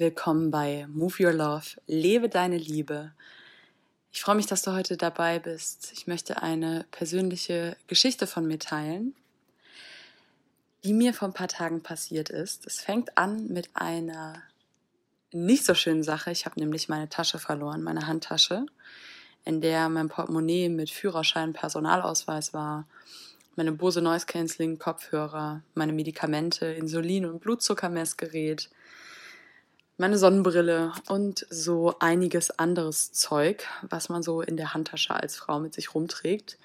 willkommen bei Move Your Love, lebe deine Liebe. Ich freue mich, dass du heute dabei bist. Ich möchte eine persönliche Geschichte von mir teilen, die mir vor ein paar Tagen passiert ist. Es fängt an mit einer nicht so schönen Sache. Ich habe nämlich meine Tasche verloren, meine Handtasche, in der mein Portemonnaie mit Führerschein, Personalausweis war, meine Bose Noise Cancelling Kopfhörer, meine Medikamente, Insulin und Blutzuckermessgerät, meine Sonnenbrille und so einiges anderes Zeug, was man so in der Handtasche als Frau mit sich rumträgt.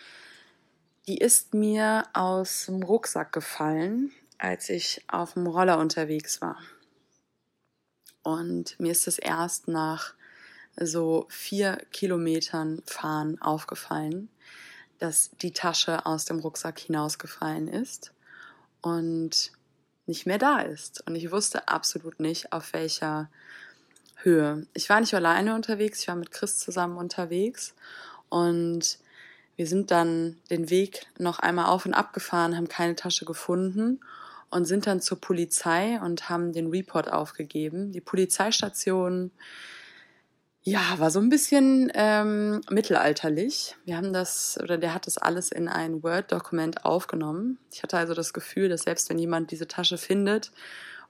Die ist mir aus dem Rucksack gefallen, als ich auf dem Roller unterwegs war. Und mir ist es erst nach so vier Kilometern Fahren aufgefallen, dass die Tasche aus dem Rucksack hinausgefallen ist und nicht mehr da ist. Und ich wusste absolut nicht, auf welcher Höhe. Ich war nicht alleine unterwegs, ich war mit Chris zusammen unterwegs und wir sind dann den Weg noch einmal auf und ab gefahren, haben keine Tasche gefunden und sind dann zur Polizei und haben den Report aufgegeben. Die Polizeistation, ja, war so ein bisschen ähm, mittelalterlich. Wir haben das, oder der hat das alles in ein Word-Dokument aufgenommen. Ich hatte also das Gefühl, dass selbst wenn jemand diese Tasche findet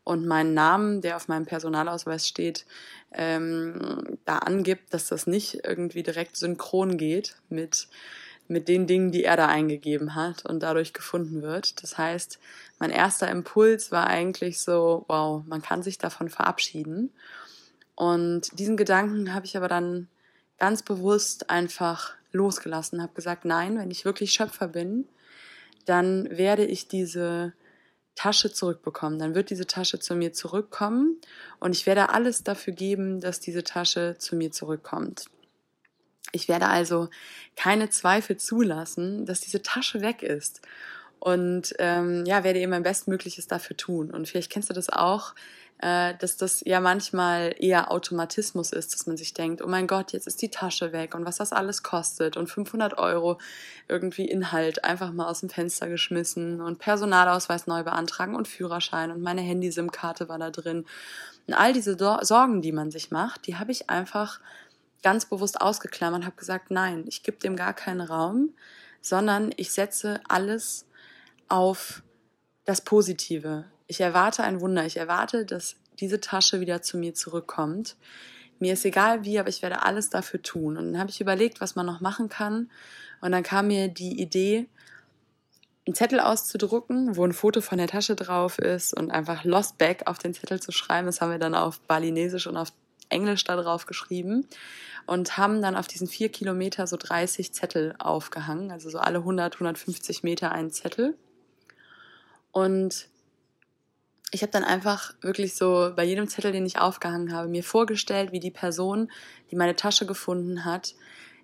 und meinen Namen, der auf meinem Personalausweis steht, ähm, da angibt, dass das nicht irgendwie direkt synchron geht mit mit den Dingen, die er da eingegeben hat und dadurch gefunden wird. Das heißt, mein erster Impuls war eigentlich so, wow, man kann sich davon verabschieden. Und diesen Gedanken habe ich aber dann ganz bewusst einfach losgelassen, habe gesagt, nein, wenn ich wirklich Schöpfer bin, dann werde ich diese Tasche zurückbekommen. Dann wird diese Tasche zu mir zurückkommen und ich werde alles dafür geben, dass diese Tasche zu mir zurückkommt. Ich werde also keine Zweifel zulassen, dass diese Tasche weg ist. Und ähm, ja, werde eben mein Bestmögliches dafür tun. Und vielleicht kennst du das auch, dass das ja manchmal eher Automatismus ist, dass man sich denkt, oh mein Gott, jetzt ist die Tasche weg und was das alles kostet und 500 Euro irgendwie Inhalt einfach mal aus dem Fenster geschmissen und Personalausweis neu beantragen und Führerschein und meine Handy-SIM-Karte war da drin. Und all diese Sorgen, die man sich macht, die habe ich einfach ganz bewusst ausgeklammert und habe gesagt, nein, ich gebe dem gar keinen Raum, sondern ich setze alles auf das Positive. Ich erwarte ein Wunder. Ich erwarte, dass diese Tasche wieder zu mir zurückkommt. Mir ist egal wie, aber ich werde alles dafür tun. Und dann habe ich überlegt, was man noch machen kann. Und dann kam mir die Idee, einen Zettel auszudrucken, wo ein Foto von der Tasche drauf ist und einfach Lost Bag auf den Zettel zu schreiben. Das haben wir dann auf Balinesisch und auf Englisch da drauf geschrieben und haben dann auf diesen vier Kilometer so 30 Zettel aufgehangen, also so alle 100, 150 Meter einen Zettel. Und ich habe dann einfach wirklich so bei jedem Zettel, den ich aufgehangen habe, mir vorgestellt, wie die Person, die meine Tasche gefunden hat,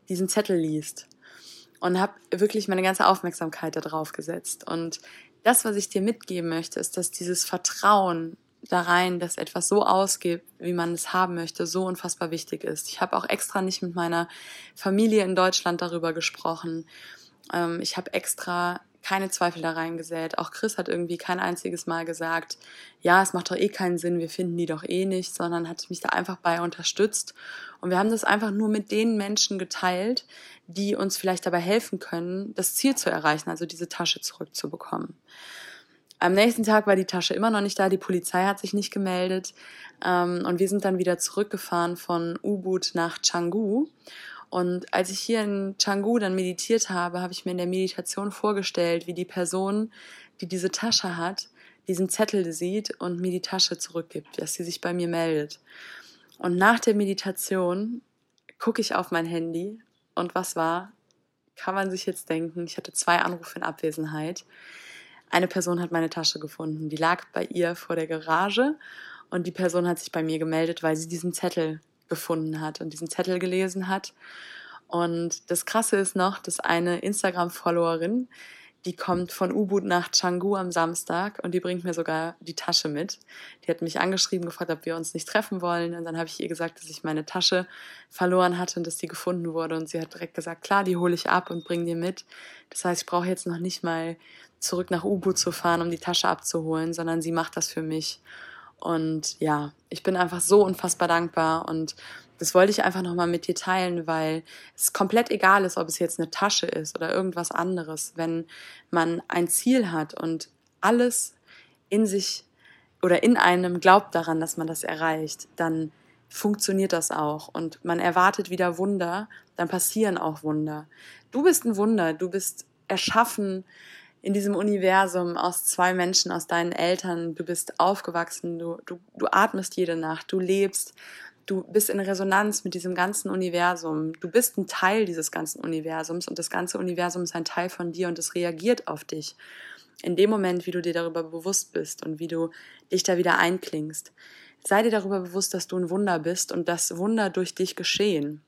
diesen Zettel liest. Und habe wirklich meine ganze Aufmerksamkeit darauf gesetzt. Und das, was ich dir mitgeben möchte, ist, dass dieses Vertrauen da rein, dass etwas so ausgibt, wie man es haben möchte, so unfassbar wichtig ist. Ich habe auch extra nicht mit meiner Familie in Deutschland darüber gesprochen. Ähm, ich habe extra keine Zweifel da reingesät. Auch Chris hat irgendwie kein einziges Mal gesagt, ja, es macht doch eh keinen Sinn, wir finden die doch eh nicht, sondern hat mich da einfach bei unterstützt. Und wir haben das einfach nur mit den Menschen geteilt, die uns vielleicht dabei helfen können, das Ziel zu erreichen, also diese Tasche zurückzubekommen. Am nächsten Tag war die Tasche immer noch nicht da, die Polizei hat sich nicht gemeldet ähm, und wir sind dann wieder zurückgefahren von Ubud nach Canggu. Und als ich hier in Canggu dann meditiert habe, habe ich mir in der Meditation vorgestellt, wie die Person, die diese Tasche hat, diesen Zettel sieht und mir die Tasche zurückgibt, dass sie sich bei mir meldet. Und nach der Meditation gucke ich auf mein Handy und was war? Kann man sich jetzt denken, ich hatte zwei Anrufe in Abwesenheit. Eine Person hat meine Tasche gefunden. Die lag bei ihr vor der Garage und die Person hat sich bei mir gemeldet, weil sie diesen Zettel gefunden hat und diesen Zettel gelesen hat. Und das Krasse ist noch, dass eine Instagram-Followerin, die kommt von Ubud nach Canggu am Samstag und die bringt mir sogar die Tasche mit. Die hat mich angeschrieben, gefragt, ob wir uns nicht treffen wollen. Und dann habe ich ihr gesagt, dass ich meine Tasche verloren hatte und dass die gefunden wurde. Und sie hat direkt gesagt, klar, die hole ich ab und bringe dir mit. Das heißt, ich brauche jetzt noch nicht mal zurück nach Ubud zu fahren, um die Tasche abzuholen, sondern sie macht das für mich. Und ja, ich bin einfach so unfassbar dankbar und das wollte ich einfach nochmal mit dir teilen, weil es komplett egal ist, ob es jetzt eine Tasche ist oder irgendwas anderes. Wenn man ein Ziel hat und alles in sich oder in einem glaubt daran, dass man das erreicht, dann funktioniert das auch und man erwartet wieder Wunder, dann passieren auch Wunder. Du bist ein Wunder, du bist erschaffen in diesem Universum aus zwei Menschen, aus deinen Eltern, du bist aufgewachsen, du, du, du atmest jede Nacht, du lebst, du bist in Resonanz mit diesem ganzen Universum, du bist ein Teil dieses ganzen Universums und das ganze Universum ist ein Teil von dir und es reagiert auf dich. In dem Moment, wie du dir darüber bewusst bist und wie du dich da wieder einklingst. Sei dir darüber bewusst, dass du ein Wunder bist und dass Wunder durch dich geschehen.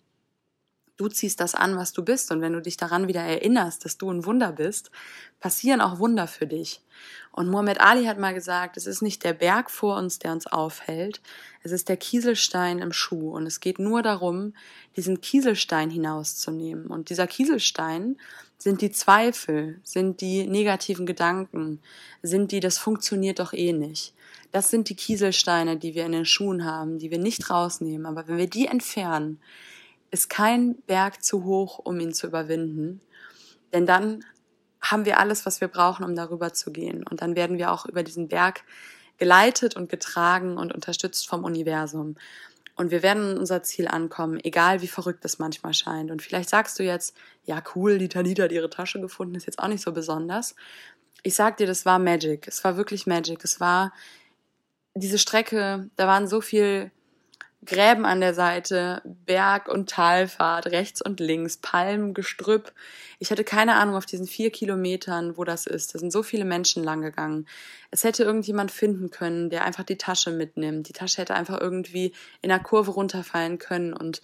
Du ziehst das an, was du bist. Und wenn du dich daran wieder erinnerst, dass du ein Wunder bist, passieren auch Wunder für dich. Und Muhammad Ali hat mal gesagt, es ist nicht der Berg vor uns, der uns aufhält, es ist der Kieselstein im Schuh. Und es geht nur darum, diesen Kieselstein hinauszunehmen. Und dieser Kieselstein sind die Zweifel, sind die negativen Gedanken, sind die, das funktioniert doch eh nicht. Das sind die Kieselsteine, die wir in den Schuhen haben, die wir nicht rausnehmen. Aber wenn wir die entfernen, ist kein Berg zu hoch, um ihn zu überwinden. Denn dann haben wir alles, was wir brauchen, um darüber zu gehen. Und dann werden wir auch über diesen Berg geleitet und getragen und unterstützt vom Universum. Und wir werden unser Ziel ankommen, egal wie verrückt es manchmal scheint. Und vielleicht sagst du jetzt, ja cool, die Tanita hat ihre Tasche gefunden, ist jetzt auch nicht so besonders. Ich sag dir, das war Magic. Es war wirklich Magic. Es war diese Strecke, da waren so viel Gräben an der Seite, Berg- und Talfahrt, rechts und links, Palmen, Gestrüpp. Ich hatte keine Ahnung auf diesen vier Kilometern, wo das ist. Da sind so viele Menschen lang gegangen. Es hätte irgendjemand finden können, der einfach die Tasche mitnimmt. Die Tasche hätte einfach irgendwie in der Kurve runterfallen können und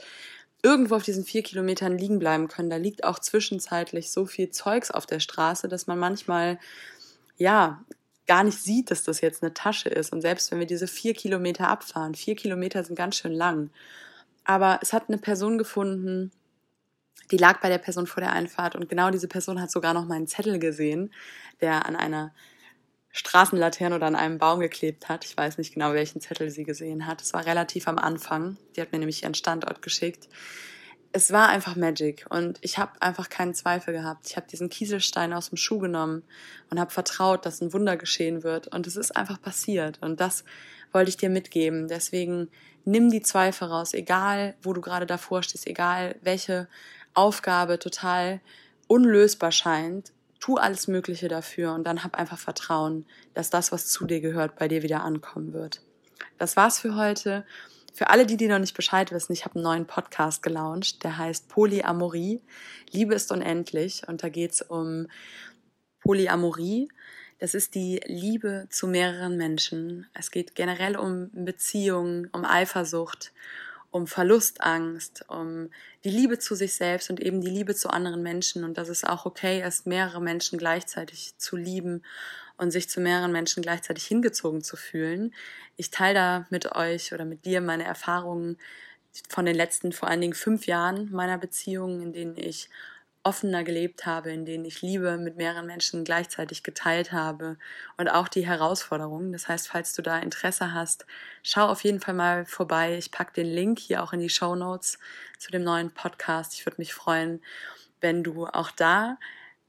irgendwo auf diesen vier Kilometern liegen bleiben können. Da liegt auch zwischenzeitlich so viel Zeugs auf der Straße, dass man manchmal ja, gar nicht sieht, dass das jetzt eine Tasche ist. Und selbst wenn wir diese vier Kilometer abfahren, vier Kilometer sind ganz schön lang. Aber es hat eine Person gefunden, die lag bei der Person vor der Einfahrt und genau diese Person hat sogar noch meinen Zettel gesehen, der an einer Straßenlaterne oder an einem Baum geklebt hat. Ich weiß nicht genau, welchen Zettel sie gesehen hat. Es war relativ am Anfang. Die hat mir nämlich ihren Standort geschickt es war einfach Magic und ich habe einfach keinen Zweifel gehabt. Ich habe diesen Kieselstein aus dem Schuh genommen und habe vertraut, dass ein Wunder geschehen wird und es ist einfach passiert und das wollte ich dir mitgeben. Deswegen nimm die Zweifel raus, egal wo du gerade davor stehst, egal welche Aufgabe total unlösbar scheint. Tu alles Mögliche dafür und dann hab einfach Vertrauen, dass das, was zu dir gehört, bei dir wieder ankommen wird. Das war's für heute. Für alle, die, die noch nicht Bescheid wissen, ich habe einen neuen Podcast gelauncht, der heißt Polyamorie. Liebe ist unendlich und da geht es um Polyamorie. Das ist die Liebe zu mehreren Menschen. Es geht generell um Beziehungen, um Eifersucht, um Verlustangst, um die Liebe zu sich selbst und eben die Liebe zu anderen Menschen und dass es auch okay ist, mehrere Menschen gleichzeitig zu lieben und sich zu mehreren Menschen gleichzeitig hingezogen zu fühlen. Ich teile da mit euch oder mit dir meine Erfahrungen von den letzten vor allen Dingen fünf Jahren meiner Beziehungen, in denen ich offener gelebt habe, in denen ich Liebe mit mehreren Menschen gleichzeitig geteilt habe und auch die Herausforderungen. Das heißt, falls du da Interesse hast, schau auf jeden Fall mal vorbei. Ich packe den Link hier auch in die Show Notes zu dem neuen Podcast. Ich würde mich freuen, wenn du auch da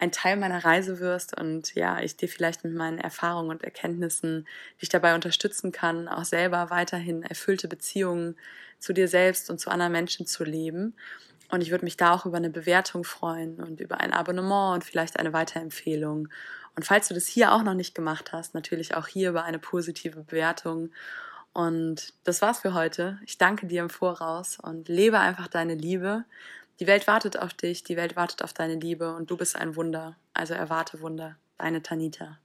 ein Teil meiner Reise wirst und ja, ich dir vielleicht mit meinen Erfahrungen und Erkenntnissen dich dabei unterstützen kann, auch selber weiterhin erfüllte Beziehungen zu dir selbst und zu anderen Menschen zu leben. Und ich würde mich da auch über eine Bewertung freuen und über ein Abonnement und vielleicht eine Weiterempfehlung. Und falls du das hier auch noch nicht gemacht hast, natürlich auch hier über eine positive Bewertung. Und das war's für heute. Ich danke dir im Voraus und lebe einfach deine Liebe. Die Welt wartet auf dich, die Welt wartet auf deine Liebe und du bist ein Wunder. Also erwarte Wunder. Deine Tanita.